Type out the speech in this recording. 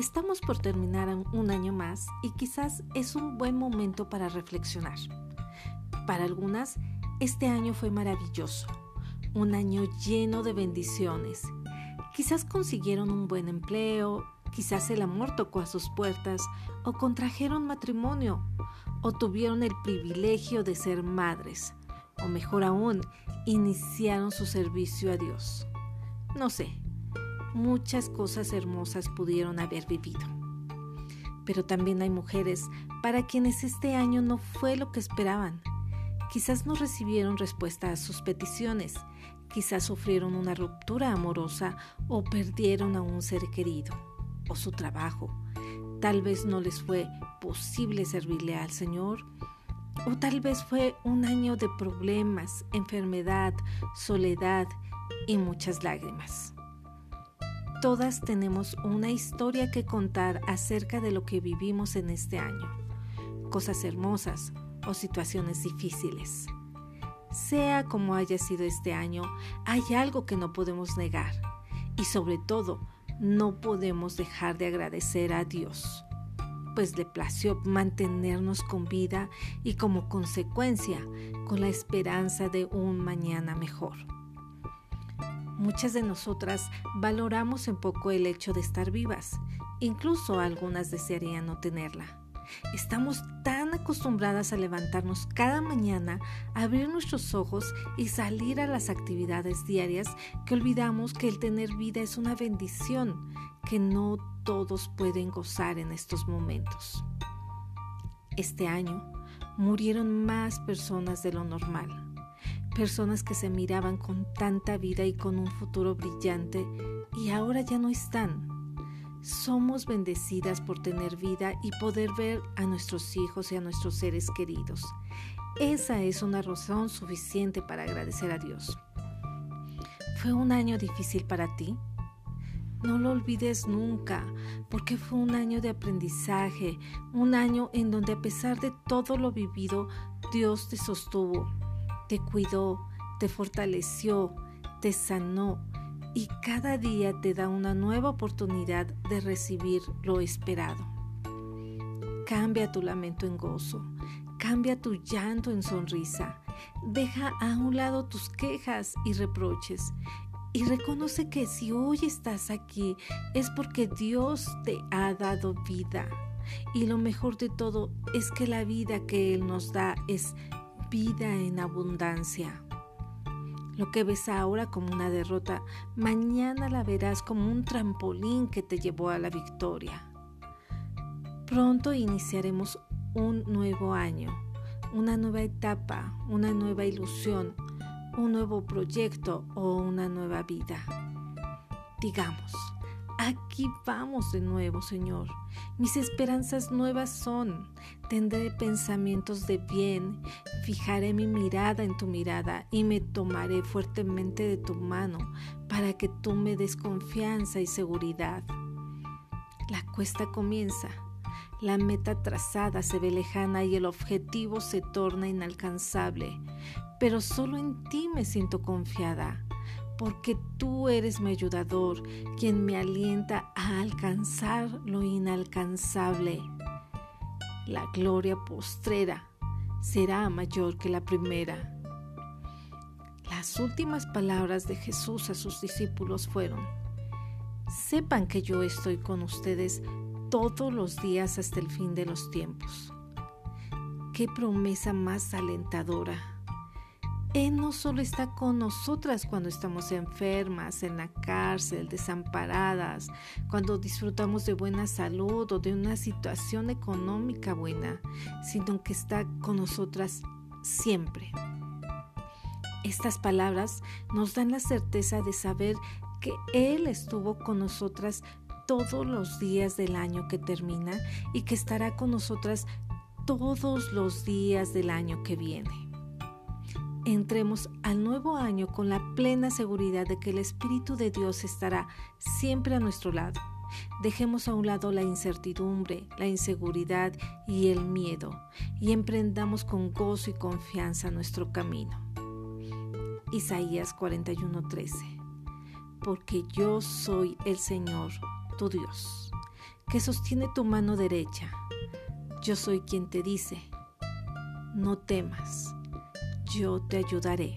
Estamos por terminar un año más y quizás es un buen momento para reflexionar. Para algunas, este año fue maravilloso, un año lleno de bendiciones. Quizás consiguieron un buen empleo, quizás el amor tocó a sus puertas, o contrajeron matrimonio, o tuvieron el privilegio de ser madres, o mejor aún, iniciaron su servicio a Dios. No sé, muchas cosas hermosas pudieron haber vivido. Pero también hay mujeres para quienes este año no fue lo que esperaban. Quizás no recibieron respuesta a sus peticiones, quizás sufrieron una ruptura amorosa o perdieron a un ser querido, o su trabajo. Tal vez no les fue posible servirle al Señor, o tal vez fue un año de problemas, enfermedad, soledad y muchas lágrimas. Todas tenemos una historia que contar acerca de lo que vivimos en este año, cosas hermosas o situaciones difíciles. Sea como haya sido este año, hay algo que no podemos negar y sobre todo no podemos dejar de agradecer a Dios, pues le plació mantenernos con vida y como consecuencia con la esperanza de un mañana mejor. Muchas de nosotras valoramos en poco el hecho de estar vivas, incluso algunas desearían no tenerla. Estamos tan acostumbradas a levantarnos cada mañana, abrir nuestros ojos y salir a las actividades diarias que olvidamos que el tener vida es una bendición que no todos pueden gozar en estos momentos. Este año murieron más personas de lo normal personas que se miraban con tanta vida y con un futuro brillante y ahora ya no están. Somos bendecidas por tener vida y poder ver a nuestros hijos y a nuestros seres queridos. Esa es una razón suficiente para agradecer a Dios. ¿Fue un año difícil para ti? No lo olvides nunca, porque fue un año de aprendizaje, un año en donde a pesar de todo lo vivido, Dios te sostuvo, te cuidó, te fortaleció, te sanó y cada día te da una nueva oportunidad de recibir lo esperado. Cambia tu lamento en gozo, cambia tu llanto en sonrisa, deja a un lado tus quejas y reproches y reconoce que si hoy estás aquí es porque Dios te ha dado vida. Y lo mejor de todo es que la vida que Él nos da es vida en abundancia. Lo que ves ahora como una derrota, mañana la verás como un trampolín que te llevó a la victoria. Pronto iniciaremos un nuevo año, una nueva etapa, una nueva ilusión, un nuevo proyecto o una nueva vida. Digamos, Aquí vamos de nuevo, Señor. Mis esperanzas nuevas son. Tendré pensamientos de bien. Fijaré mi mirada en tu mirada y me tomaré fuertemente de tu mano para que tú me des confianza y seguridad. La cuesta comienza. La meta trazada se ve lejana y el objetivo se torna inalcanzable. Pero solo en ti me siento confiada porque tú eres mi ayudador, quien me alienta a alcanzar lo inalcanzable. La gloria postrera será mayor que la primera. Las últimas palabras de Jesús a sus discípulos fueron, sepan que yo estoy con ustedes todos los días hasta el fin de los tiempos. Qué promesa más alentadora. Él no solo está con nosotras cuando estamos enfermas, en la cárcel, desamparadas, cuando disfrutamos de buena salud o de una situación económica buena, sino que está con nosotras siempre. Estas palabras nos dan la certeza de saber que Él estuvo con nosotras todos los días del año que termina y que estará con nosotras todos los días del año que viene entremos al nuevo año con la plena seguridad de que el Espíritu de Dios estará siempre a nuestro lado. Dejemos a un lado la incertidumbre, la inseguridad y el miedo y emprendamos con gozo y confianza nuestro camino. Isaías 41:13 Porque yo soy el Señor, tu Dios, que sostiene tu mano derecha. Yo soy quien te dice, no temas, yo te ayudaré.